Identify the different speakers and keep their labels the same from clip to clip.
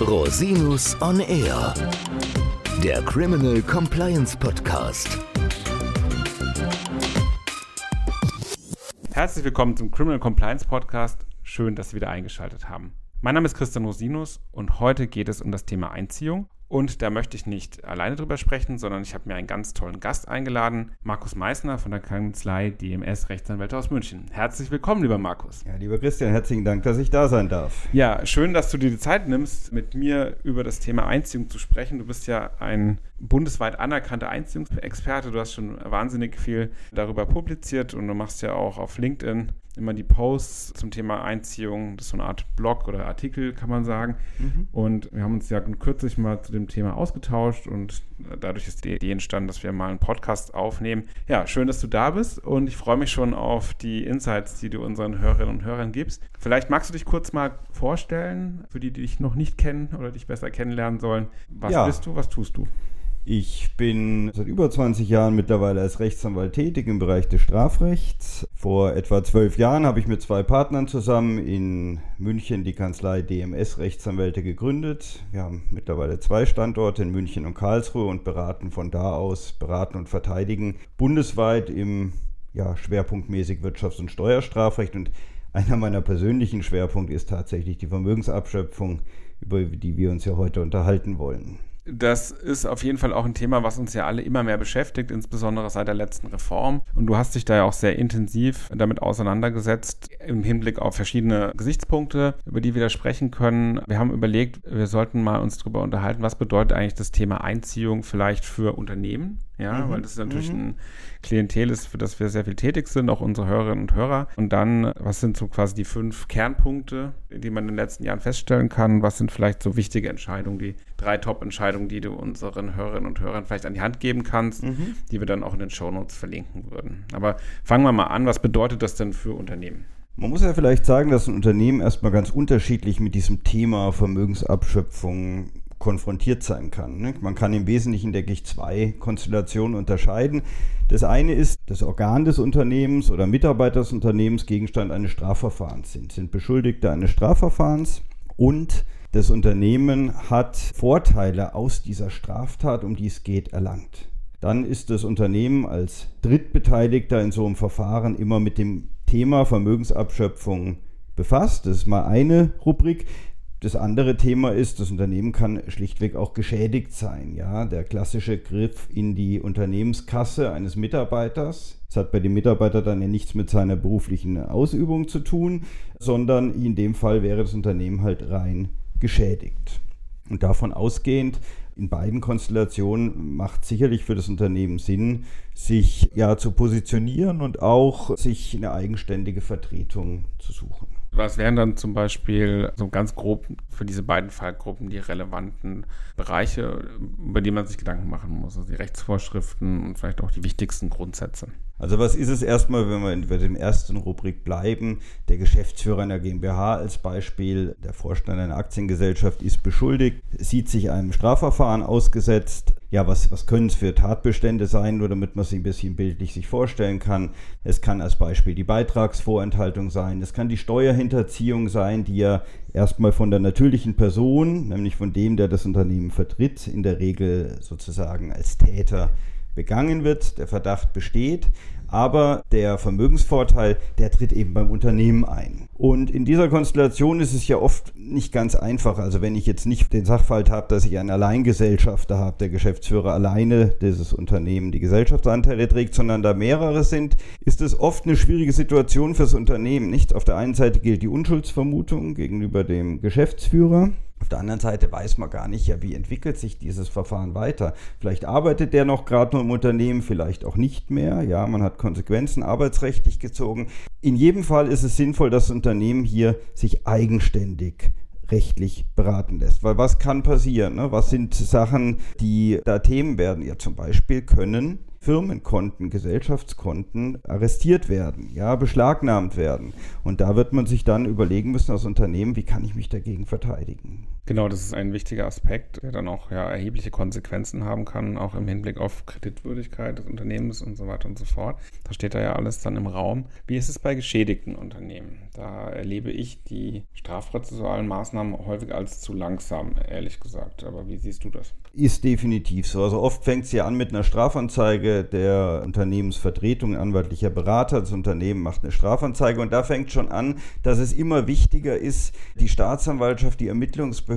Speaker 1: Rosinus on Air, der Criminal Compliance Podcast.
Speaker 2: Herzlich willkommen zum Criminal Compliance Podcast. Schön, dass Sie wieder eingeschaltet haben. Mein Name ist Christian Rosinus und heute geht es um das Thema Einziehung und da möchte ich nicht alleine drüber sprechen, sondern ich habe mir einen ganz tollen Gast eingeladen, Markus Meissner von der Kanzlei DMS Rechtsanwälte aus München. Herzlich willkommen, lieber Markus.
Speaker 3: Ja, lieber Christian, herzlichen Dank, dass ich da sein darf.
Speaker 2: Ja, schön, dass du dir die Zeit nimmst, mit mir über das Thema Einziehung zu sprechen. Du bist ja ein bundesweit anerkannter Einziehungsexperte. Du hast schon wahnsinnig viel darüber publiziert und du machst ja auch auf LinkedIn immer die Posts zum Thema Einziehung. Das ist so eine Art Blog oder Artikel, kann man sagen. Mhm. Und wir haben uns ja kürzlich mal zu dem Thema ausgetauscht und dadurch ist die Idee entstanden, dass wir mal einen Podcast aufnehmen. Ja, schön, dass du da bist und ich freue mich schon auf die Insights, die du unseren Hörerinnen und Hörern gibst. Vielleicht magst du dich kurz mal vorstellen, für die, die dich noch nicht kennen oder dich besser kennenlernen sollen. Was ja. bist du, was tust du?
Speaker 3: Ich bin seit über 20 Jahren mittlerweile als Rechtsanwalt tätig im Bereich des Strafrechts. Vor etwa zwölf Jahren habe ich mit zwei Partnern zusammen in München die Kanzlei DMS Rechtsanwälte gegründet. Wir haben mittlerweile zwei Standorte in München und Karlsruhe und beraten von da aus, beraten und verteidigen bundesweit im ja, schwerpunktmäßig Wirtschafts- und Steuerstrafrecht. Und einer meiner persönlichen Schwerpunkte ist tatsächlich die Vermögensabschöpfung, über die wir uns ja heute unterhalten wollen.
Speaker 2: Das ist auf jeden Fall auch ein Thema, was uns ja alle immer mehr beschäftigt, insbesondere seit der letzten Reform. Und du hast dich da ja auch sehr intensiv damit auseinandergesetzt im Hinblick auf verschiedene Gesichtspunkte, über die wir da sprechen können. Wir haben überlegt, wir sollten mal uns darüber unterhalten, was bedeutet eigentlich das Thema Einziehung vielleicht für Unternehmen? Ja, mhm. weil das natürlich mhm. ein Klientel ist, für das wir sehr viel tätig sind, auch unsere Hörerinnen und Hörer. Und dann, was sind so quasi die fünf Kernpunkte, die man in den letzten Jahren feststellen kann? Was sind vielleicht so wichtige Entscheidungen, die drei Top-Entscheidungen, die du unseren Hörerinnen und Hörern vielleicht an die Hand geben kannst, mhm. die wir dann auch in den Shownotes verlinken würden. Aber fangen wir mal an. Was bedeutet das denn für Unternehmen?
Speaker 3: Man muss ja vielleicht sagen, dass ein Unternehmen erstmal ganz unterschiedlich mit diesem Thema Vermögensabschöpfung konfrontiert sein kann. Ne? Man kann im Wesentlichen, denke ich, zwei Konstellationen unterscheiden. Das eine ist, das Organ des Unternehmens oder Mitarbeiter des Unternehmens Gegenstand eines Strafverfahrens sind, sind Beschuldigte eines Strafverfahrens und das Unternehmen hat Vorteile aus dieser Straftat, um die es geht, erlangt. Dann ist das Unternehmen als Drittbeteiligter in so einem Verfahren immer mit dem Thema Vermögensabschöpfung befasst. Das ist mal eine Rubrik. Das andere Thema ist, das Unternehmen kann schlichtweg auch geschädigt sein. Ja, der klassische Griff in die Unternehmenskasse eines Mitarbeiters. Das hat bei dem Mitarbeiter dann ja nichts mit seiner beruflichen Ausübung zu tun, sondern in dem Fall wäre das Unternehmen halt rein geschädigt. Und davon ausgehend, in beiden Konstellationen macht sicherlich für das Unternehmen Sinn, sich ja zu positionieren und auch sich eine eigenständige Vertretung zu suchen.
Speaker 2: Was wären dann zum Beispiel so ganz grob für diese beiden Fallgruppen die relevanten Bereiche, über die man sich Gedanken machen muss? Also die Rechtsvorschriften und vielleicht auch die wichtigsten Grundsätze.
Speaker 3: Also was ist es erstmal, wenn wir bei dem ersten Rubrik bleiben? Der Geschäftsführer einer GmbH als Beispiel, der Vorstand einer Aktiengesellschaft ist beschuldigt, sieht sich einem Strafverfahren ausgesetzt. Ja, was, was können es für Tatbestände sein, nur damit man sich ein bisschen bildlich sich vorstellen kann. Es kann als Beispiel die Beitragsvorenthaltung sein, es kann die Steuerhinterziehung sein, die ja erstmal von der natürlichen Person, nämlich von dem, der das Unternehmen vertritt, in der Regel sozusagen als Täter begangen wird, der Verdacht besteht, aber der Vermögensvorteil, der tritt eben beim Unternehmen ein. Und in dieser Konstellation ist es ja oft nicht ganz einfach. Also wenn ich jetzt nicht den Sachverhalt habe, dass ich einen Alleingesellschafter habe, der Geschäftsführer alleine dieses Unternehmen die Gesellschaftsanteile trägt, sondern da mehrere sind, ist es oft eine schwierige Situation fürs Unternehmen. Nicht auf der einen Seite gilt die Unschuldsvermutung gegenüber dem Geschäftsführer. Auf der anderen Seite weiß man gar nicht, ja, wie entwickelt sich dieses Verfahren weiter. Vielleicht arbeitet der noch gerade nur im Unternehmen, vielleicht auch nicht mehr. Ja, man hat Konsequenzen arbeitsrechtlich gezogen. In jedem Fall ist es sinnvoll, dass das Unternehmen hier sich eigenständig rechtlich beraten lässt. Weil was kann passieren? Ne? Was sind Sachen, die da Themen werden? Ja, zum Beispiel können Firmenkonten, Gesellschaftskonten arrestiert werden, ja, beschlagnahmt werden. Und da wird man sich dann überlegen müssen als Unternehmen, wie kann ich mich dagegen verteidigen.
Speaker 2: Genau, das ist ein wichtiger Aspekt, der dann auch ja, erhebliche Konsequenzen haben kann, auch im Hinblick auf Kreditwürdigkeit des Unternehmens und so weiter und so fort. Da steht da ja alles dann im Raum. Wie ist es bei geschädigten Unternehmen? Da erlebe ich die strafprozessualen Maßnahmen häufig als zu langsam, ehrlich gesagt. Aber wie siehst du das?
Speaker 3: Ist definitiv so. Also oft fängt es ja an mit einer Strafanzeige der Unternehmensvertretung, anwaltlicher Berater. Das Unternehmen macht eine Strafanzeige und da fängt schon an, dass es immer wichtiger ist, die Staatsanwaltschaft, die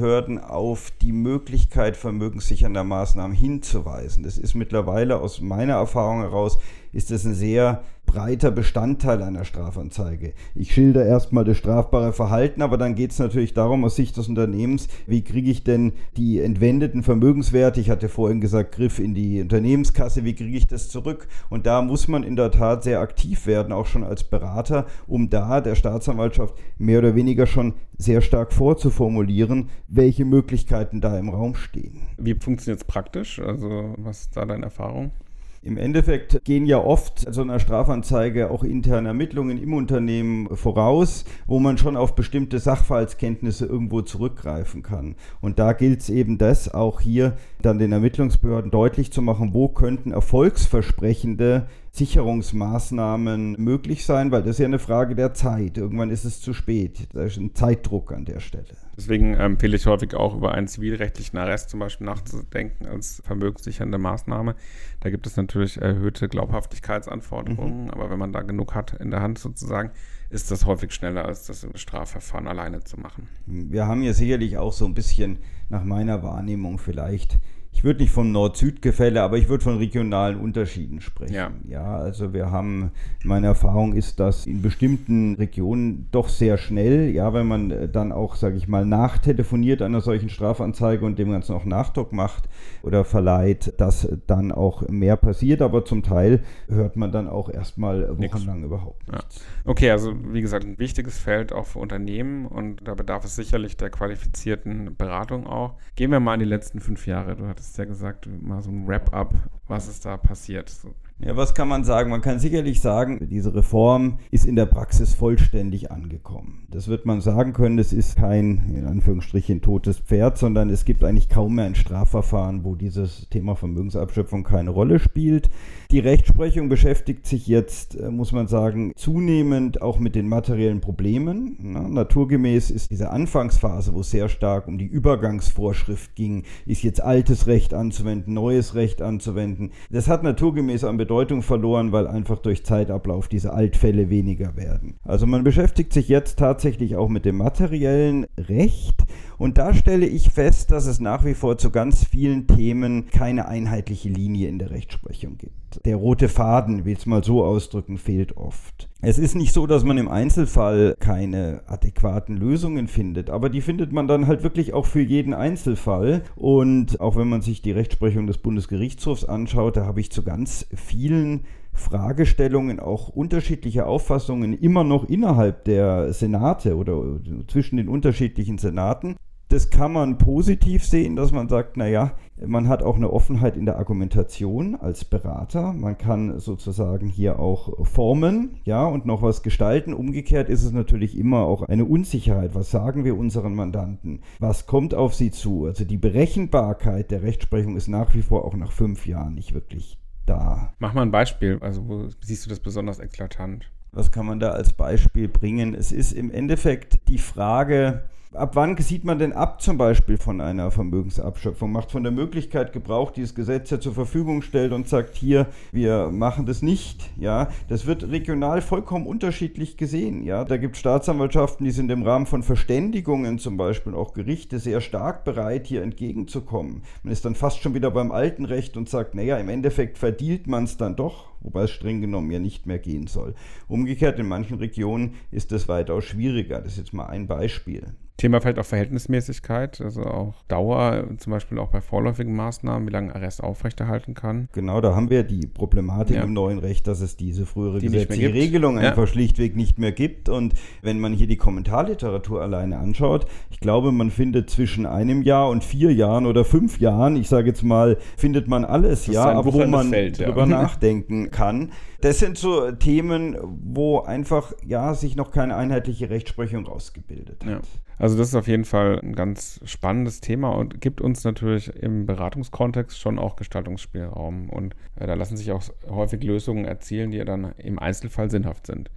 Speaker 3: Ermittlungsbehörden auf die Möglichkeit vermögenssichernder Maßnahmen hinzuweisen. Das ist mittlerweile aus meiner Erfahrung heraus, ist es ein sehr breiter Bestandteil einer Strafanzeige. Ich schilder erstmal das strafbare Verhalten, aber dann geht es natürlich darum, aus Sicht des Unternehmens, wie kriege ich denn die entwendeten Vermögenswerte, ich hatte vorhin gesagt, Griff in die Unternehmenskasse, wie kriege ich das zurück? Und da muss man in der Tat sehr aktiv werden, auch schon als Berater, um da der Staatsanwaltschaft mehr oder weniger schon sehr stark vorzuformulieren, welche Möglichkeiten da im Raum stehen.
Speaker 2: Wie funktioniert es praktisch? Also was ist da deine Erfahrung?
Speaker 3: Im Endeffekt gehen ja oft so einer Strafanzeige auch interne Ermittlungen im Unternehmen voraus, wo man schon auf bestimmte Sachverhaltskenntnisse irgendwo zurückgreifen kann. Und da gilt es eben das auch hier dann den Ermittlungsbehörden deutlich zu machen, wo könnten erfolgsversprechende Sicherungsmaßnahmen möglich sein, weil das ist ja eine Frage der Zeit. Irgendwann ist es zu spät. Da ist ein Zeitdruck an der Stelle.
Speaker 2: Deswegen empfehle ich häufig auch über einen zivilrechtlichen Arrest zum Beispiel nachzudenken als vermögenssichernde Maßnahme. Da gibt es natürlich erhöhte Glaubhaftigkeitsanforderungen, mhm. aber wenn man da genug hat in der Hand sozusagen, ist das häufig schneller, als das im Strafverfahren alleine zu machen.
Speaker 3: Wir haben hier sicherlich auch so ein bisschen nach meiner Wahrnehmung vielleicht ich würde nicht vom Nord-Süd-Gefälle, aber ich würde von regionalen Unterschieden sprechen. Ja. ja, also wir haben, meine Erfahrung ist, dass in bestimmten Regionen doch sehr schnell, ja, wenn man äh, dann auch, sage ich mal, nachtelefoniert einer solchen Strafanzeige und dem Ganzen auch Nachdruck macht oder verleiht, dass dann auch mehr passiert, aber zum Teil hört man dann auch erstmal wochenlang überhaupt nichts.
Speaker 2: Ja. Okay, also wie gesagt, ein wichtiges Feld auch für Unternehmen und da bedarf es sicherlich der qualifizierten Beratung auch. Gehen wir mal in die letzten fünf Jahre. Du hattest ja gesagt, mal so ein Wrap-up, was ist da passiert. So.
Speaker 3: Ja, was kann man sagen? Man kann sicherlich sagen, diese Reform ist in der Praxis vollständig angekommen. Das wird man sagen können, es ist kein, in Anführungsstrichen, totes Pferd, sondern es gibt eigentlich kaum mehr ein Strafverfahren, wo dieses Thema Vermögensabschöpfung keine Rolle spielt. Die Rechtsprechung beschäftigt sich jetzt, äh, muss man sagen, zunehmend auch mit den materiellen Problemen. Na, naturgemäß ist diese Anfangsphase, wo es sehr stark um die Übergangsvorschrift ging, ist jetzt altes Recht anzuwenden, neues Recht anzuwenden. Das hat naturgemäß an Bedeutung verloren, weil einfach durch Zeitablauf diese Altfälle weniger werden. Also man beschäftigt sich jetzt tatsächlich auch mit dem materiellen Recht und da stelle ich fest, dass es nach wie vor zu ganz vielen Themen keine einheitliche Linie in der Rechtsprechung gibt. Der rote Faden, will es mal so ausdrücken, fehlt oft. Es ist nicht so, dass man im Einzelfall keine adäquaten Lösungen findet, aber die findet man dann halt wirklich auch für jeden Einzelfall. Und auch wenn man sich die Rechtsprechung des Bundesgerichtshofs anschaut, da habe ich zu ganz vielen Fragestellungen, auch unterschiedliche Auffassungen immer noch innerhalb der Senate oder zwischen den unterschiedlichen Senaten das kann man positiv sehen, dass man sagt, naja, man hat auch eine Offenheit in der Argumentation als Berater. Man kann sozusagen hier auch formen, ja, und noch was gestalten. Umgekehrt ist es natürlich immer auch eine Unsicherheit. Was sagen wir unseren Mandanten? Was kommt auf sie zu? Also die Berechenbarkeit der Rechtsprechung ist nach wie vor auch nach fünf Jahren nicht wirklich da.
Speaker 2: Mach mal ein Beispiel. Also wo siehst du das besonders eklatant?
Speaker 3: Was kann man da als Beispiel bringen? Es ist im Endeffekt die Frage, Ab wann sieht man denn ab zum Beispiel von einer Vermögensabschöpfung? Macht von der Möglichkeit Gebrauch, die das Gesetz ja zur Verfügung stellt und sagt, hier, wir machen das nicht. Ja, das wird regional vollkommen unterschiedlich gesehen. Ja, da gibt es Staatsanwaltschaften, die sind im Rahmen von Verständigungen zum Beispiel auch Gerichte sehr stark bereit, hier entgegenzukommen. Man ist dann fast schon wieder beim alten Recht und sagt, naja, im Endeffekt verdient man es dann doch wobei es streng genommen ja nicht mehr gehen soll. Umgekehrt, in manchen Regionen ist das weitaus schwieriger. Das ist jetzt mal ein Beispiel.
Speaker 2: Thema vielleicht auch Verhältnismäßigkeit, also auch Dauer, zum Beispiel auch bei vorläufigen Maßnahmen, wie lange Arrest aufrechterhalten kann.
Speaker 3: Genau, da haben wir die Problematik ja. im neuen Recht, dass es diese frühere
Speaker 2: die
Speaker 3: gesetzliche Regelung ja. einfach schlichtweg nicht mehr gibt. Und wenn man hier die Kommentarliteratur alleine anschaut, ich glaube, man findet zwischen einem Jahr und vier Jahren oder fünf Jahren, ich sage jetzt mal, findet man alles, ja, wo man Feld, drüber ja. nachdenken kann. Das sind so Themen, wo einfach ja sich noch keine einheitliche Rechtsprechung rausgebildet hat.
Speaker 2: Also das ist auf jeden Fall ein ganz spannendes Thema und gibt uns natürlich im Beratungskontext schon auch Gestaltungsspielraum. Und äh, da lassen sich auch häufig Lösungen erzielen, die dann im Einzelfall sinnhaft sind.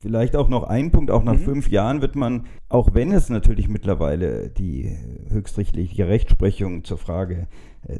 Speaker 3: Vielleicht auch noch ein Punkt, auch nach mhm. fünf Jahren wird man, auch wenn es natürlich mittlerweile die höchstrichterliche Rechtsprechung zur Frage,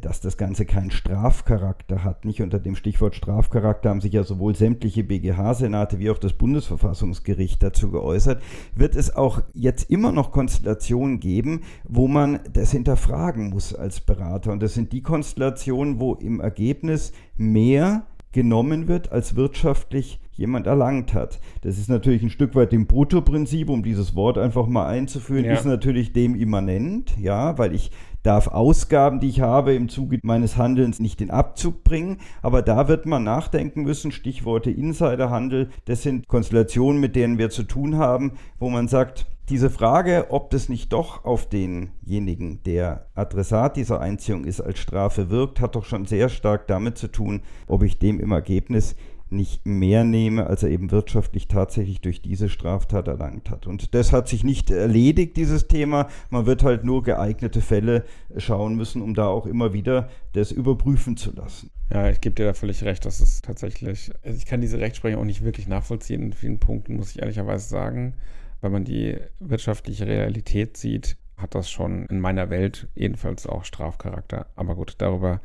Speaker 3: dass das Ganze keinen Strafcharakter hat, nicht unter dem Stichwort Strafcharakter haben sich ja sowohl sämtliche BGH-Senate wie auch das Bundesverfassungsgericht dazu geäußert, wird es auch jetzt immer noch Konstellationen geben, wo man das hinterfragen muss als Berater. Und das sind die Konstellationen, wo im Ergebnis mehr genommen wird, als wirtschaftlich jemand erlangt hat. Das ist natürlich ein Stück weit dem Bruttoprinzip, um dieses Wort einfach mal einzuführen, ja. ist natürlich dem immanent, ja, weil ich darf Ausgaben, die ich habe, im Zuge meines Handelns nicht in Abzug bringen. Aber da wird man nachdenken müssen. Stichworte Insiderhandel. Das sind Konstellationen, mit denen wir zu tun haben, wo man sagt, diese Frage, ob das nicht doch auf denjenigen, der Adressat dieser Einziehung ist, als Strafe wirkt, hat doch schon sehr stark damit zu tun, ob ich dem im Ergebnis nicht mehr nehme, als er eben wirtschaftlich tatsächlich durch diese Straftat erlangt hat. Und das hat sich nicht erledigt, dieses Thema. Man wird halt nur geeignete Fälle schauen müssen, um da auch immer wieder das überprüfen zu lassen.
Speaker 2: Ja, ich gebe dir da völlig recht. Das ist tatsächlich, also ich kann diese Rechtsprechung auch nicht wirklich nachvollziehen. In vielen Punkten muss ich ehrlicherweise sagen, wenn man die wirtschaftliche Realität sieht, hat das schon in meiner Welt jedenfalls auch Strafcharakter. Aber gut, darüber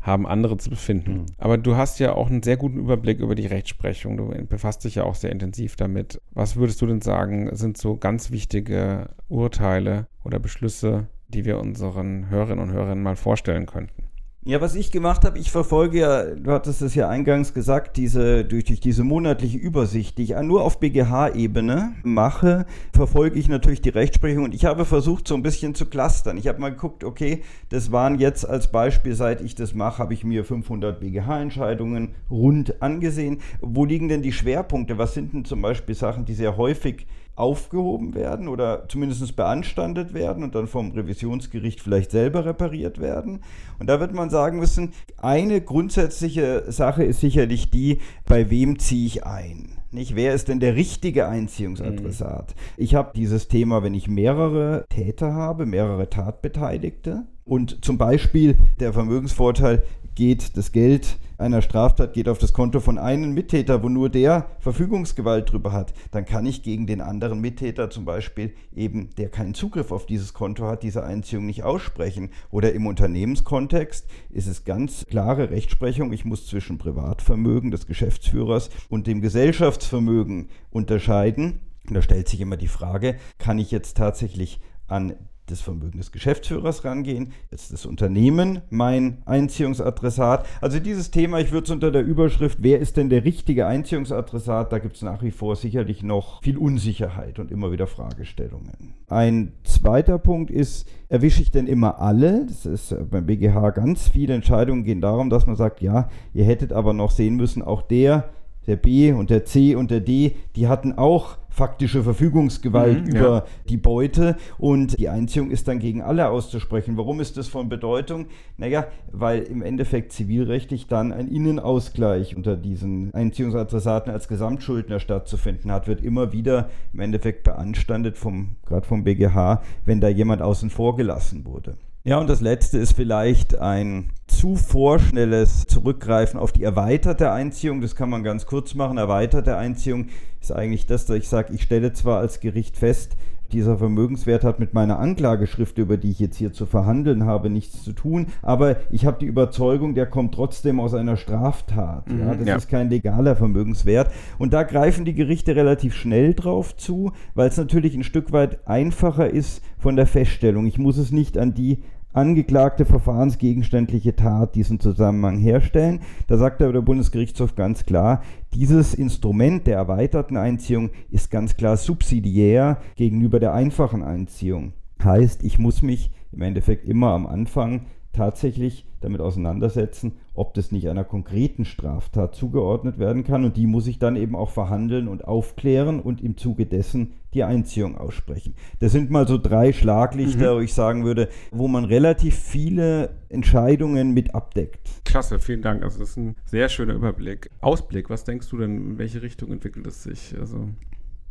Speaker 2: haben andere zu befinden. Mhm. Aber du hast ja auch einen sehr guten Überblick über die Rechtsprechung. Du befasst dich ja auch sehr intensiv damit. Was würdest du denn sagen, sind so ganz wichtige Urteile oder Beschlüsse, die wir unseren Hörerinnen und Hörern mal vorstellen könnten?
Speaker 3: Ja, was ich gemacht habe, ich verfolge ja, du hattest es ja eingangs gesagt, diese, durch, durch diese monatliche Übersicht, die ich nur auf BGH-Ebene mache, verfolge ich natürlich die Rechtsprechung und ich habe versucht, so ein bisschen zu clustern. Ich habe mal geguckt, okay, das waren jetzt als Beispiel, seit ich das mache, habe ich mir 500 BGH-Entscheidungen rund angesehen. Wo liegen denn die Schwerpunkte? Was sind denn zum Beispiel Sachen, die sehr häufig aufgehoben werden oder zumindest beanstandet werden und dann vom Revisionsgericht vielleicht selber repariert werden. Und da wird man sagen müssen, eine grundsätzliche Sache ist sicherlich die, bei wem ziehe ich ein? Nicht? Wer ist denn der richtige Einziehungsadressat? Mhm. Ich habe dieses Thema, wenn ich mehrere Täter habe, mehrere Tatbeteiligte und zum Beispiel der Vermögensvorteil geht das Geld einer Straftat geht auf das Konto von einem Mittäter, wo nur der Verfügungsgewalt drüber hat, dann kann ich gegen den anderen Mittäter zum Beispiel eben, der keinen Zugriff auf dieses Konto hat, diese Einziehung nicht aussprechen. Oder im Unternehmenskontext ist es ganz klare Rechtsprechung, ich muss zwischen Privatvermögen des Geschäftsführers und dem Gesellschaftsvermögen unterscheiden. Und da stellt sich immer die Frage, kann ich jetzt tatsächlich an des Vermögens des Geschäftsführers rangehen, jetzt das Unternehmen mein Einziehungsadressat. Also dieses Thema, ich würde es unter der Überschrift, wer ist denn der richtige Einziehungsadressat, da gibt es nach wie vor sicherlich noch viel Unsicherheit und immer wieder Fragestellungen. Ein zweiter Punkt ist, erwische ich denn immer alle? Das ist beim BGH ganz viele Entscheidungen gehen darum, dass man sagt, ja, ihr hättet aber noch sehen müssen, auch der, der B und der C und der D, die hatten auch faktische Verfügungsgewalt mhm, über ja. die Beute und die Einziehung ist dann gegen alle auszusprechen. Warum ist das von Bedeutung? Naja, weil im Endeffekt zivilrechtlich dann ein Innenausgleich unter diesen Einziehungsadressaten als Gesamtschuldner stattzufinden hat, wird immer wieder im Endeffekt beanstandet, vom, gerade vom BGH, wenn da jemand außen vor gelassen wurde. Ja, und das letzte ist vielleicht ein zu vorschnelles Zurückgreifen auf die erweiterte Einziehung. Das kann man ganz kurz machen. Erweiterte Einziehung ist eigentlich das, dass ich sage, ich stelle zwar als Gericht fest, dieser Vermögenswert hat mit meiner Anklageschrift, über die ich jetzt hier zu verhandeln habe, nichts zu tun. Aber ich habe die Überzeugung, der kommt trotzdem aus einer Straftat. Mhm, ja, das ja. ist kein legaler Vermögenswert. Und da greifen die Gerichte relativ schnell drauf zu, weil es natürlich ein Stück weit einfacher ist von der Feststellung. Ich muss es nicht an die angeklagte verfahrensgegenständliche Tat diesen Zusammenhang herstellen. Da sagt aber der Bundesgerichtshof ganz klar, dieses Instrument der erweiterten Einziehung ist ganz klar subsidiär gegenüber der einfachen Einziehung. Heißt, ich muss mich im Endeffekt immer am Anfang tatsächlich damit auseinandersetzen, ob das nicht einer konkreten Straftat zugeordnet werden kann. Und die muss ich dann eben auch verhandeln und aufklären und im Zuge dessen die Einziehung aussprechen. Das sind mal so drei Schlaglichter, mhm. wo ich sagen würde, wo man relativ viele Entscheidungen mit abdeckt.
Speaker 2: Klasse, vielen Dank. Also das ist ein sehr schöner Überblick. Ausblick, was denkst du denn, in welche Richtung entwickelt es sich? Also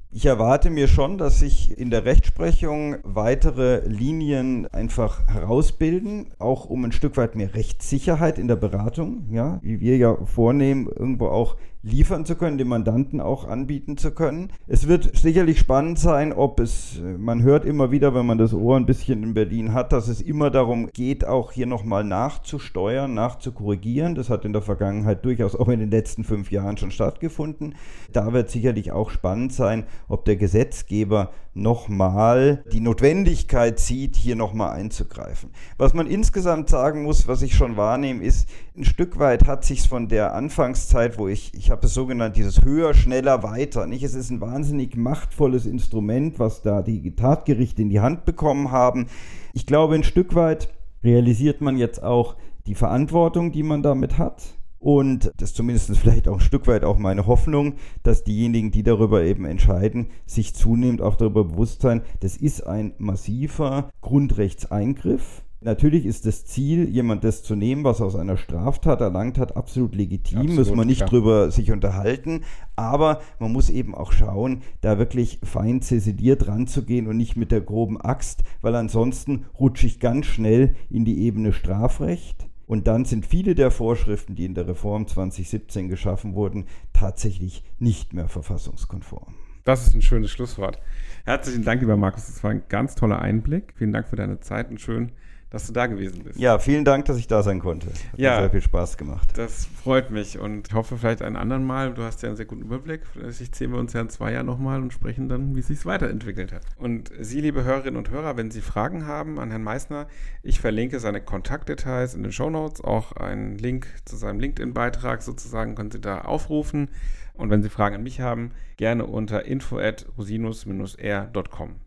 Speaker 3: ich erwarte mir schon, dass sich in der Rechtsprechung weitere Linien einfach herausbilden, auch um ein Stück weit mehr Rechtssicherheit in der Beratung, ja, wie wir ja vornehmen, irgendwo auch liefern zu können, dem Mandanten auch anbieten zu können. Es wird sicherlich spannend sein, ob es, man hört immer wieder, wenn man das Ohr ein bisschen in Berlin hat, dass es immer darum geht, auch hier nochmal nachzusteuern, nachzukorrigieren. Das hat in der Vergangenheit durchaus auch in den letzten fünf Jahren schon stattgefunden. Da wird sicherlich auch spannend sein, ob der Gesetzgeber nochmal die Notwendigkeit sieht, hier nochmal einzugreifen. Was man insgesamt sagen muss, was ich schon wahrnehme, ist, ein Stück weit hat sich von der Anfangszeit, wo ich, ich habe es so genannt, dieses höher, schneller, weiter. Nicht? Es ist ein wahnsinnig machtvolles Instrument, was da die Tatgerichte in die Hand bekommen haben. Ich glaube, ein Stück weit realisiert man jetzt auch die Verantwortung, die man damit hat. Und das ist zumindest vielleicht auch ein Stück weit auch meine Hoffnung, dass diejenigen, die darüber eben entscheiden, sich zunehmend auch darüber bewusst sein, das ist ein massiver Grundrechtseingriff. Natürlich ist das Ziel, jemand das zu nehmen, was aus einer Straftat erlangt hat, absolut legitim, absolut, muss man nicht ja. drüber sich unterhalten, aber man muss eben auch schauen, da wirklich fein zäsiliert ranzugehen und nicht mit der groben Axt, weil ansonsten rutsche ich ganz schnell in die Ebene Strafrecht und dann sind viele der Vorschriften, die in der Reform 2017 geschaffen wurden, tatsächlich nicht mehr verfassungskonform.
Speaker 2: Das ist ein schönes Schlusswort. Herzlichen Dank, lieber Markus. Das war ein ganz toller Einblick. Vielen Dank für deine Zeit und schön, dass du da gewesen bist.
Speaker 3: Ja, vielen Dank, dass ich da sein konnte. Hat ja, mir sehr viel Spaß gemacht.
Speaker 2: Das freut mich und ich hoffe vielleicht einen anderen Mal. Du hast ja einen sehr guten Überblick. Vielleicht sehen wir uns ja in zwei Jahren nochmal und sprechen dann, wie es sich weiterentwickelt hat. Und Sie, liebe Hörerinnen und Hörer, wenn Sie Fragen haben an Herrn Meissner, ich verlinke seine Kontaktdetails in den Show Notes, auch einen Link zu seinem LinkedIn-Beitrag sozusagen können Sie da aufrufen. Und wenn Sie Fragen an mich haben, gerne unter info at rosinus-r.com.